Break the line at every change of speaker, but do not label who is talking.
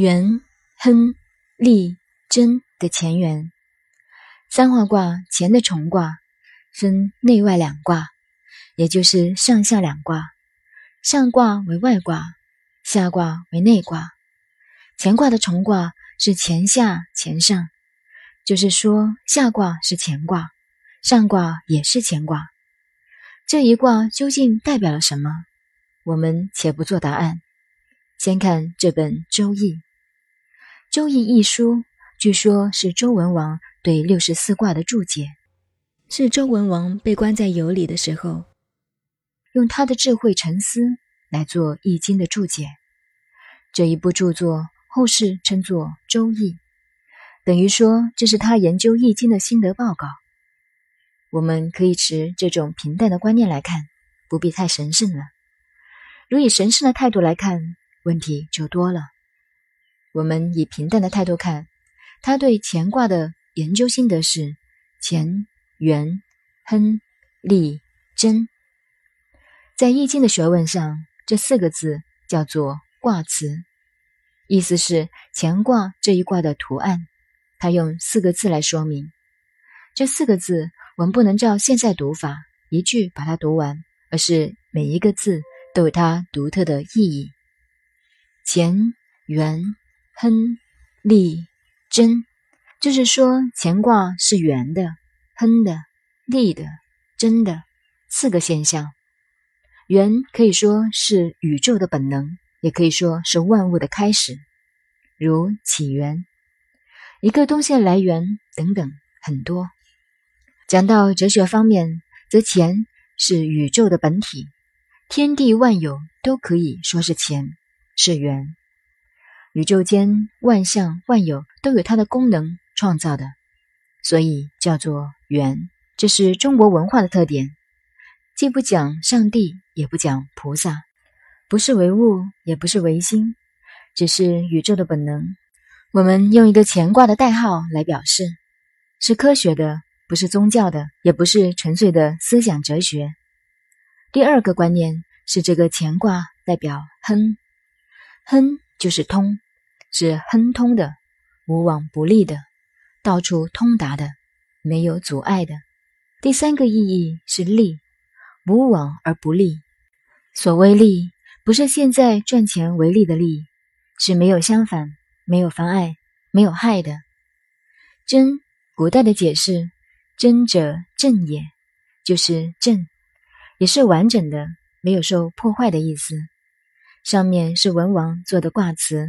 元、亨、利、贞的前缘。三画卦乾的重卦分内外两卦，也就是上下两卦。上卦为外卦，下卦为内卦。乾卦的重卦是乾下乾上，就是说下卦是乾卦，上卦也是乾卦。这一卦究竟代表了什么？我们且不做答案，先看这本《周易》。《周易》一书，据说是周文王对六十四卦的注解，是周文王被关在羑里的时候，用他的智慧沉思来做《易经》的注解。这一部著作，后世称作《周易》，等于说这是他研究《易经》的心得报告。我们可以持这种平淡的观念来看，不必太神圣了。如以神圣的态度来看，问题就多了。我们以平淡的态度看，他对乾卦的研究心得是乾、元、亨、利、贞。在易经的学问上，这四个字叫做卦辞，意思是乾卦这一卦的图案。他用四个字来说明。这四个字，我们不能照现在读法一句把它读完，而是每一个字。都有它独特的意义。乾、元、亨、利、贞，就是说乾卦是圆的、亨的、利的、贞的四个现象。圆可以说是宇宙的本能，也可以说是万物的开始，如起源、一个东西的来源等等很多。讲到哲学方面，则乾是宇宙的本体。天地万有都可以说是乾，是圆。宇宙间万象万有都有它的功能创造的，所以叫做元。这是中国文化的特点，既不讲上帝，也不讲菩萨，不是唯物，也不是唯心，只是宇宙的本能。我们用一个乾卦的代号来表示，是科学的，不是宗教的，也不是纯粹的思想哲学。第二个观念是，这个乾卦代表亨，亨就是通，是亨通的，无往不利的，到处通达的，没有阻碍的。第三个意义是利，无往而不利。所谓利，不是现在赚钱为利的利，是没有相反、没有妨碍、没有害的。真，古代的解释，真者正也，就是正。也是完整的，没有受破坏的意思。上面是文王做的卦辞，